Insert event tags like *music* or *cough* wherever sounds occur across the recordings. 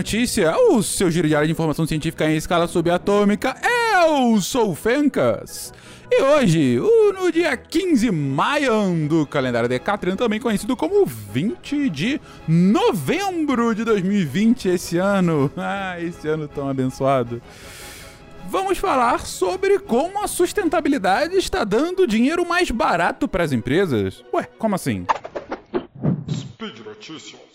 de Notícia, o seu giro diário de informação científica em escala subatômica. Eu sou o Fencas. E hoje, no dia 15 maio do calendário Decatran, também conhecido como 20 de novembro de 2020, esse ano. *laughs* Ah, esse ano tão abençoado. Vamos falar sobre como a sustentabilidade está dando dinheiro mais barato para as empresas. Ué, como assim? Speed Notícias.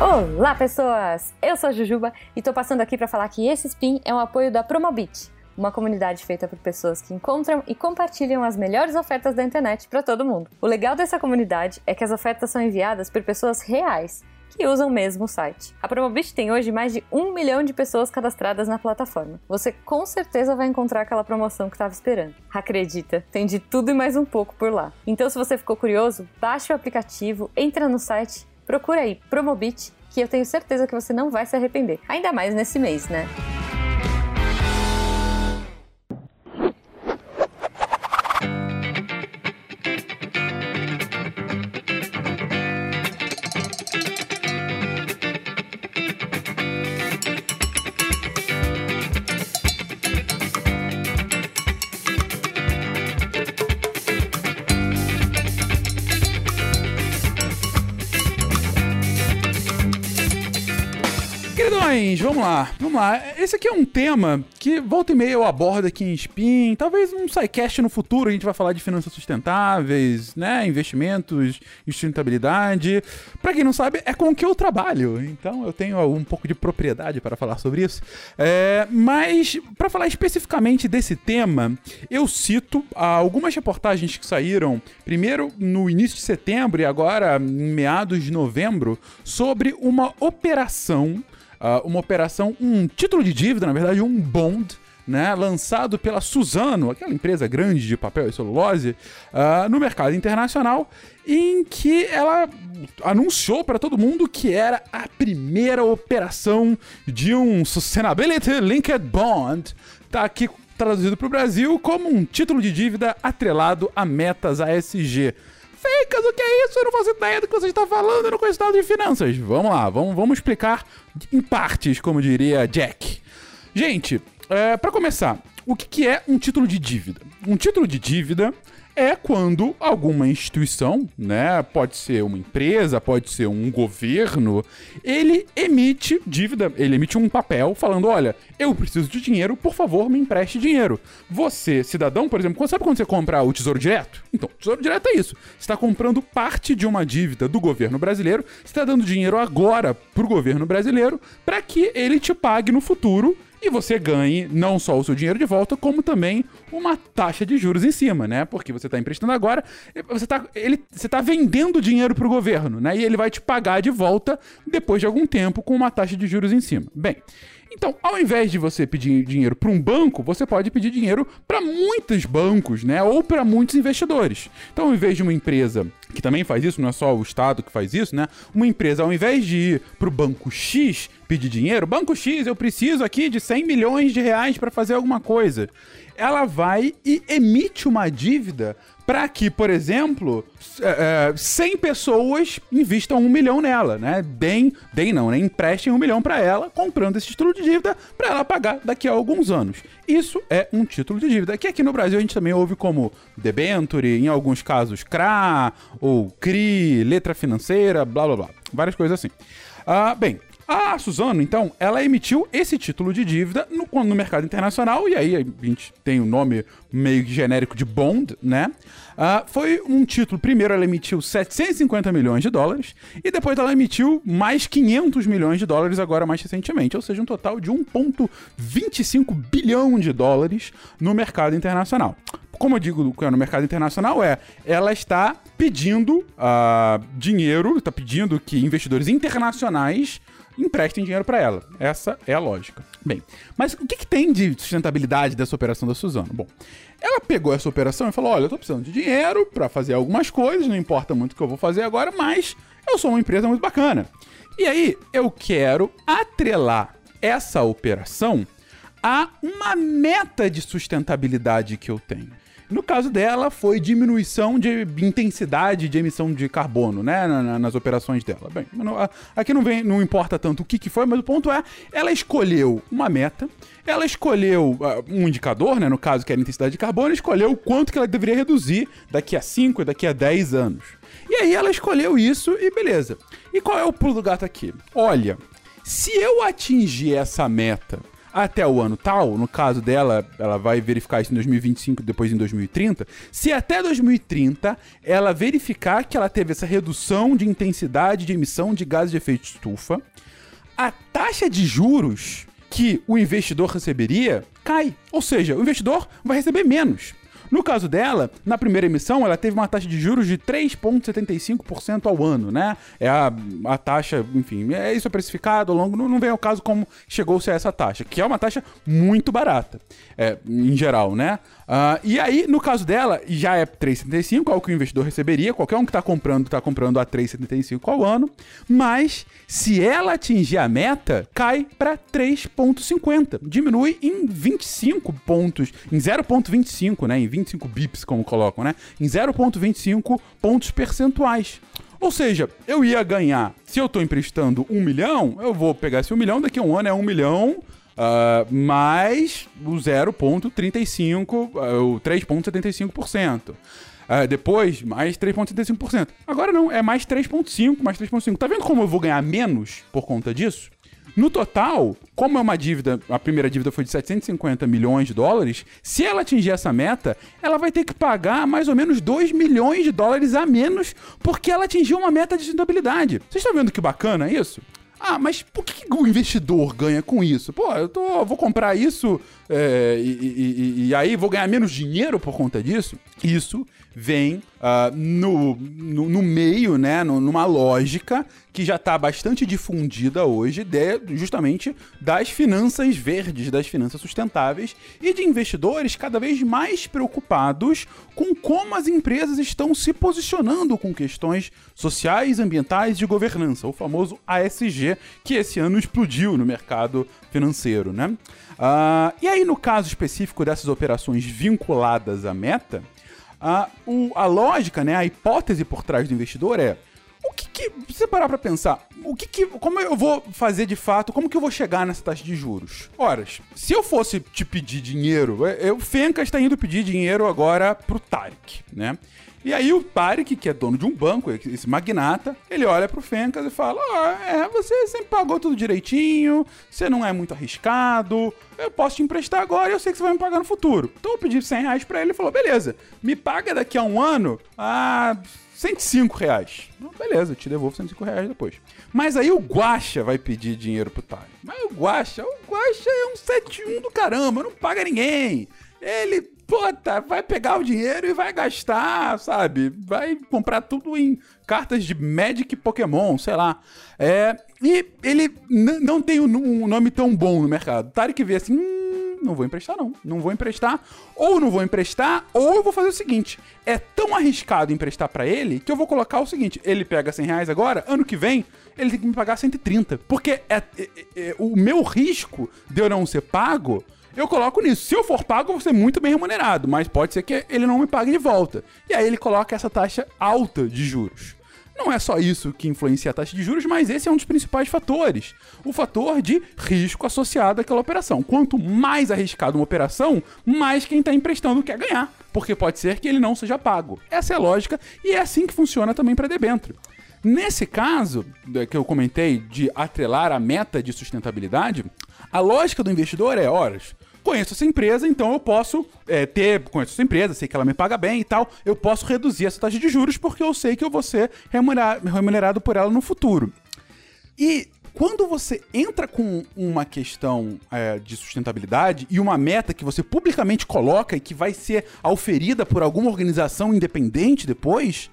Olá, pessoas! Eu sou a Jujuba e tô passando aqui para falar que esse spin é um apoio da Promobit, uma comunidade feita por pessoas que encontram e compartilham as melhores ofertas da internet para todo mundo. O legal dessa comunidade é que as ofertas são enviadas por pessoas reais que usam mesmo o site. A Promobit tem hoje mais de um milhão de pessoas cadastradas na plataforma. Você com certeza vai encontrar aquela promoção que estava esperando. Acredita, tem de tudo e mais um pouco por lá. Então, se você ficou curioso, baixe o aplicativo, entra no site Procura aí Promobit, que eu tenho certeza que você não vai se arrepender. Ainda mais nesse mês, né? Queridões, vamos lá, vamos lá. Esse aqui é um tema que volta e meia eu abordo aqui em Spin. Talvez um SciCast no futuro a gente vai falar de finanças sustentáveis, né? Investimentos, sustentabilidade. Pra quem não sabe, é com o que eu trabalho. Então eu tenho um pouco de propriedade para falar sobre isso. É, mas, para falar especificamente desse tema, eu cito algumas reportagens que saíram, primeiro no início de setembro e agora em meados de novembro, sobre uma operação uh, uma operação, um título de dívida, na verdade, um bond, né, lançado pela Suzano, aquela empresa grande de papel e celulose, uh, no mercado internacional, em que ela anunciou para todo mundo que era a primeira operação de um Sustainability Linked Bond. Tá aqui traduzido para o Brasil como um título de dívida atrelado a metas ASG. Ficas, o que é isso? Eu não faço ideia do que você está falando, eu não conheço nada de finanças. Vamos lá, vamos, vamos explicar em partes, como diria Jack. Gente, é, para começar, o que, que é um título de dívida? Um título de dívida é quando alguma instituição, né, pode ser uma empresa, pode ser um governo, ele emite dívida, ele emite um papel falando, olha, eu preciso de dinheiro, por favor, me empreste dinheiro. Você, cidadão, por exemplo, sabe quando você compra o Tesouro Direto? Então, o Tesouro Direto é isso. Você está comprando parte de uma dívida do governo brasileiro, você está dando dinheiro agora pro governo brasileiro para que ele te pague no futuro e você ganhe não só o seu dinheiro de volta, como também uma taxa de juros em cima, né? Porque você está emprestando agora, você está ele, você tá vendendo dinheiro para o governo, né? E ele vai te pagar de volta depois de algum tempo com uma taxa de juros em cima. Bem, então, ao invés de você pedir dinheiro para um banco, você pode pedir dinheiro para muitos bancos, né? Ou para muitos investidores. Então, ao invés de uma empresa que também faz isso, não é só o Estado que faz isso, né? Uma empresa, ao invés de ir para o banco X pedir dinheiro, banco X, eu preciso aqui de 100 milhões de reais para fazer alguma coisa. Ela vai e emite uma dívida para que, por exemplo, é, 100 é, pessoas investam um milhão nela, né? Deem, deem não, né? Emprestem um milhão para ela, comprando esse título de dívida para ela pagar daqui a alguns anos. Isso é um título de dívida, que aqui no Brasil a gente também ouve como debenture, em alguns casos CRA ou CRI, letra financeira, blá blá blá. Várias coisas assim. Ah, bem, a Suzano, então, ela emitiu esse título de dívida no, no mercado internacional, e aí a gente tem o nome meio genérico de bond, né? Uh, foi um título, primeiro ela emitiu 750 milhões de dólares, e depois ela emitiu mais 500 milhões de dólares agora mais recentemente, ou seja, um total de 1,25 bilhão de dólares no mercado internacional como eu digo no mercado internacional, é ela está pedindo uh, dinheiro, está pedindo que investidores internacionais emprestem dinheiro para ela. Essa é a lógica. Bem, mas o que, que, tem de sustentabilidade dessa operação da Suzano? Bom, ela pegou essa operação e falou: olha, eu tô precisando de dinheiro para fazer algumas coisas, não importa muito o que eu vou fazer agora, mas eu sou uma empresa muito bacana. E aí, eu quero atrelar essa operação a uma meta de sustentabilidade que eu tenho. No caso dela, foi diminuição de intensidade de emissão de carbono, né? nas operações dela. Bem, aqui não, vem, não importa tanto o que, que foi, mas o ponto é, ela escolheu uma meta, ela escolheu uh, um indicador, né? No caso, que era a intensidade de carbono, escolheu quanto que ela deveria reduzir daqui a 5 e daqui a 10 anos. E aí ela escolheu isso e beleza. E qual é o pulo do gato aqui? Olha, se eu atingir essa meta até o ano tal, no caso dela, ela vai verificar isso em 2025, depois em 2030. Se até 2030 ela verificar que ela teve essa redução de intensidade de emissão de gases de efeito estufa, a taxa de juros que o investidor receberia cai. Ou seja, o investidor vai receber menos. No caso dela, na primeira emissão, ela teve uma taxa de juros de 3,75% ao ano, né? É a, a taxa, enfim, é isso é precificado ao longo, não, não vem ao caso como chegou-se a essa taxa, que é uma taxa muito barata, é, em geral, né? Uh, e aí, no caso dela, já é 3,75, é o que o investidor receberia. Qualquer um que está comprando, está comprando a 3,75 ao ano. Mas, se ela atingir a meta, cai para 3,50. Diminui em 25 pontos, em 0,25, né? Em 25 bips, como colocam, né? Em 0,25 pontos percentuais. Ou seja, eu ia ganhar, se eu estou emprestando um milhão, eu vou pegar esse um milhão, daqui a um ano é um milhão Uh, mais o 0,35%, uh, o 3,75%. Uh, depois, mais 3,75%. Agora não, é mais 3,5%, mais 3,5%. Tá vendo como eu vou ganhar menos por conta disso? No total, como é uma dívida, a primeira dívida foi de 750 milhões de dólares, se ela atingir essa meta, ela vai ter que pagar mais ou menos 2 milhões de dólares a menos porque ela atingiu uma meta de sustentabilidade. Vocês estão vendo que bacana isso? Ah, mas por que, o investidor ganha com isso? Pô, eu tô, vou comprar isso é, e, e, e, aí vou ganhar menos dinheiro por conta disso? Isso vem uh, no, no, no, meio, né, no, numa lógica que já está bastante difundida hoje, de, justamente das finanças verdes, das finanças sustentáveis e de investidores cada vez mais preocupados com como as empresas estão se posicionando com questões sociais, ambientais e de governança, o famoso ASG, que esse ano explodiu no mercado financeiro, né? Uh, e aí, no caso específico dessas operações vinculadas à meta, a, o, a lógica, né, a hipótese por trás do investidor é o que que, você parar pra pensar, o que que, como eu vou fazer de fato, como que eu vou chegar nessa taxa de juros? Ora, se eu fosse te pedir dinheiro, eu, Fencas está indo pedir dinheiro agora pro Tarek, né? E aí o Tarek, que é dono de um banco, esse magnata, ele olha pro Fencas e fala: Ó, oh, é, você sempre pagou tudo direitinho, você não é muito arriscado, eu posso te emprestar agora e eu sei que você vai me pagar no futuro. Então eu pedi 100 reais pra ele e falou: beleza, me paga daqui a um ano a 105 reais. beleza, eu te devolvo 105 reais depois. Mas aí o Guacha vai pedir dinheiro pro Tarek. Mas o Guacha, o Guacha é um 71 do caramba, não paga ninguém. Ele puta, vai pegar o dinheiro e vai gastar, sabe? Vai comprar tudo em cartas de Magic Pokémon, sei lá. É, e ele não tem um nome tão bom no mercado. Tarek vê assim, hum, não vou emprestar não, não vou emprestar. Ou não vou emprestar, ou eu vou fazer o seguinte, é tão arriscado emprestar para ele que eu vou colocar o seguinte, ele pega 100 reais agora, ano que vem ele tem que me pagar 130. Porque é, é, é o meu risco de eu não ser pago eu coloco nisso. Se eu for pago, eu vou ser muito bem remunerado, mas pode ser que ele não me pague de volta. E aí ele coloca essa taxa alta de juros. Não é só isso que influencia a taxa de juros, mas esse é um dos principais fatores. O fator de risco associado àquela operação. Quanto mais arriscada uma operação, mais quem está emprestando quer ganhar. Porque pode ser que ele não seja pago. Essa é a lógica e é assim que funciona também para debênture. Nesse caso, que eu comentei de atrelar a meta de sustentabilidade, a lógica do investidor é, horas, conheço essa empresa, então eu posso é, ter, conheço essa empresa, sei que ela me paga bem e tal, eu posso reduzir essa taxa de juros porque eu sei que eu vou ser remunerado, remunerado por ela no futuro. E quando você entra com uma questão é, de sustentabilidade e uma meta que você publicamente coloca e que vai ser auferida por alguma organização independente depois,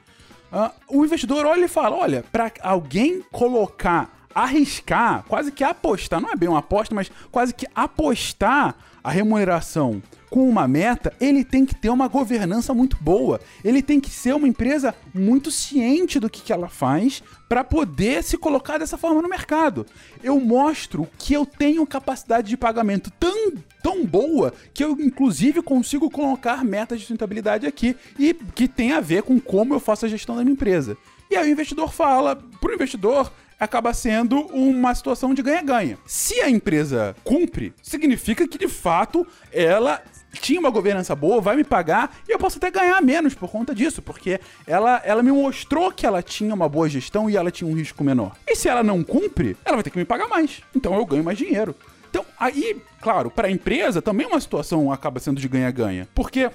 uh, o investidor olha e fala: olha, para alguém colocar arriscar, quase que apostar, não é bem uma aposta, mas quase que apostar a remuneração com uma meta, ele tem que ter uma governança muito boa. Ele tem que ser uma empresa muito ciente do que, que ela faz para poder se colocar dessa forma no mercado. Eu mostro que eu tenho capacidade de pagamento tão, tão boa que eu, inclusive, consigo colocar metas de sustentabilidade aqui e que tem a ver com como eu faço a gestão da minha empresa. E aí o investidor fala, pro investidor, acaba sendo uma situação de ganha-ganha. Se a empresa cumpre, significa que de fato ela tinha uma governança boa, vai me pagar e eu posso até ganhar menos por conta disso, porque ela, ela me mostrou que ela tinha uma boa gestão e ela tinha um risco menor. E se ela não cumpre, ela vai ter que me pagar mais. Então eu ganho mais dinheiro. Então, aí, claro, para a empresa também uma situação acaba sendo de ganha-ganha. Porque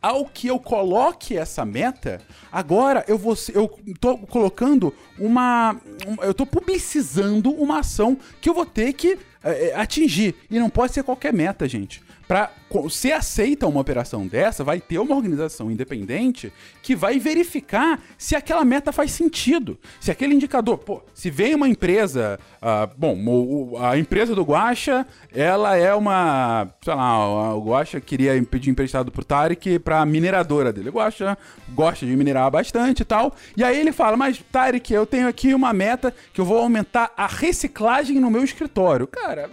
ao que eu coloque essa meta, agora eu vou eu tô colocando uma eu tô publicizando uma ação que eu vou ter que é, atingir. E não pode ser qualquer meta, gente para se aceita uma operação dessa, vai ter uma organização independente que vai verificar se aquela meta faz sentido. Se aquele indicador, pô, se vem uma empresa, uh, bom, a empresa do Guacha, ela é uma, sei lá, o Guacha queria pedir emprestado pro Tarek pra mineradora dele. O Guacha gosta de minerar bastante e tal. E aí ele fala, mas Tarek, eu tenho aqui uma meta que eu vou aumentar a reciclagem no meu escritório. Cara,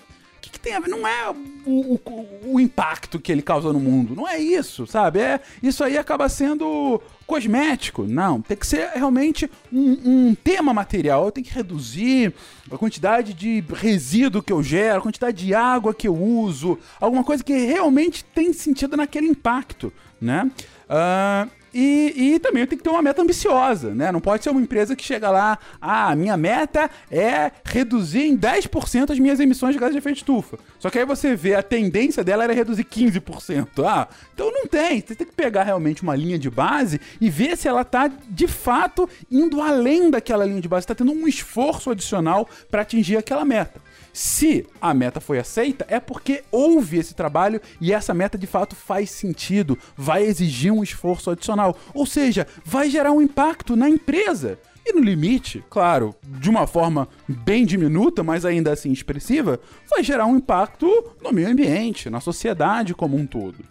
tem a ver? Não é o, o, o, impacto que ele causa no mundo. Não é isso, sabe? É, isso aí acaba sendo cosmético. Não, tem que ser realmente um, um tema material. Eu tenho que reduzir a quantidade de resíduo que eu gero, a quantidade de água que eu uso, alguma coisa que realmente tem sentido naquele impacto, né? Uh, e, e também tem que ter uma meta ambiciosa, né? Não pode ser uma empresa que chega lá, ah, minha meta é reduzir em 10% as minhas emissões de gases de efeito estufa. Só que aí você vê a tendência dela era reduzir 15%. Ah, então não tem. Você tem que pegar realmente uma linha de base e ver se ela está de fato indo além daquela linha de base, está tendo um esforço adicional para atingir aquela meta. Se a meta foi aceita, é porque houve esse trabalho e essa meta de fato faz sentido, vai exigir um esforço adicional. Ou seja, vai gerar um impacto na empresa. E no limite, claro, de uma forma bem diminuta, mas ainda assim expressiva, vai gerar um impacto no meio ambiente, na sociedade como um todo.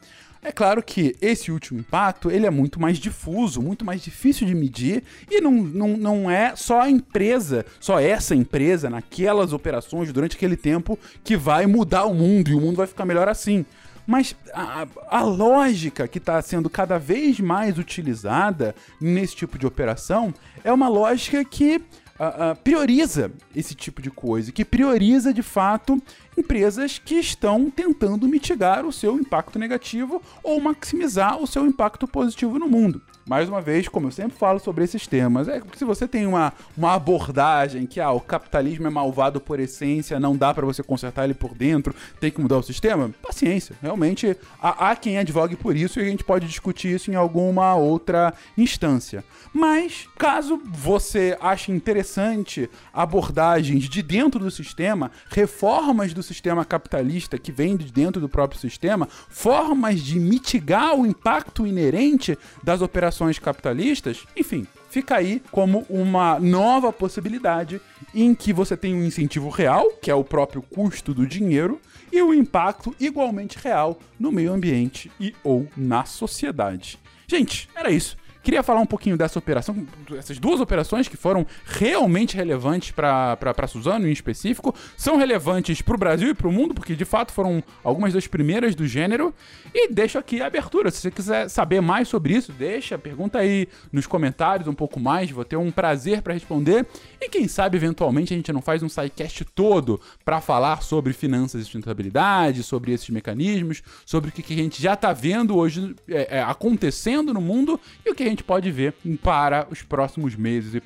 É claro que esse último impacto ele é muito mais difuso, muito mais difícil de medir e não, não, não é só a empresa, só essa empresa, naquelas operações durante aquele tempo que vai mudar o mundo e o mundo vai ficar melhor assim. Mas a, a lógica que está sendo cada vez mais utilizada nesse tipo de operação é uma lógica que uh, uh, prioriza esse tipo de coisa, que prioriza de fato empresas que estão tentando mitigar o seu impacto negativo ou maximizar o seu impacto positivo no mundo mais uma vez, como eu sempre falo sobre esses temas, é que se você tem uma, uma abordagem que ah, o capitalismo é malvado por essência, não dá para você consertar ele por dentro, tem que mudar o sistema, paciência. Realmente há, há quem advogue por isso e a gente pode discutir isso em alguma outra instância. Mas, caso você ache interessante abordagens de dentro do sistema, reformas do sistema capitalista que vem de dentro do próprio sistema, formas de mitigar o impacto inerente das operações capitalistas, enfim, fica aí como uma nova possibilidade em que você tem um incentivo real, que é o próprio custo do dinheiro, e o um impacto igualmente real no meio ambiente e ou na sociedade. Gente, era isso. Queria falar um pouquinho dessa operação, essas duas operações que foram realmente relevantes para Suzano em específico, são relevantes para o Brasil e para o mundo, porque de fato foram algumas das primeiras do gênero. E deixo aqui a abertura. Se você quiser saber mais sobre isso, deixa, pergunta aí nos comentários um pouco mais, vou ter um prazer para responder. E quem sabe, eventualmente, a gente não faz um sidecast todo para falar sobre finanças e sustentabilidade, sobre esses mecanismos, sobre o que, a gente já está vendo hoje é, é, acontecendo no mundo e o que a gente gente pode ver para os próximos meses e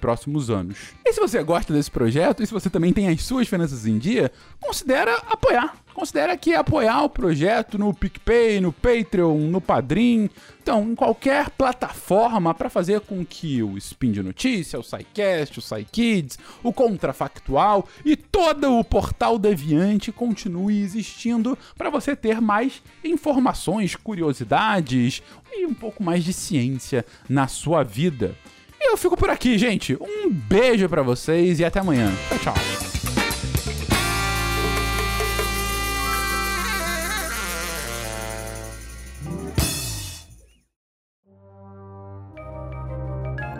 próximos anos. E se você gosta desse projeto, e se você também tem as suas finanças em dia, considera apoiar. Considera que apoiar o projeto no PicPay, no Patreon, no Padrim, então, em qualquer plataforma para fazer com que o Spin de Notícia, o SciCast, o SciKids, o Contrafactual e todo o portal Deviante continue existindo para você ter mais informações, curiosidades e um pouco mais de ciência na sua vida. Eu fico por aqui, gente. Um beijo para vocês e até amanhã. Tchau, tchau.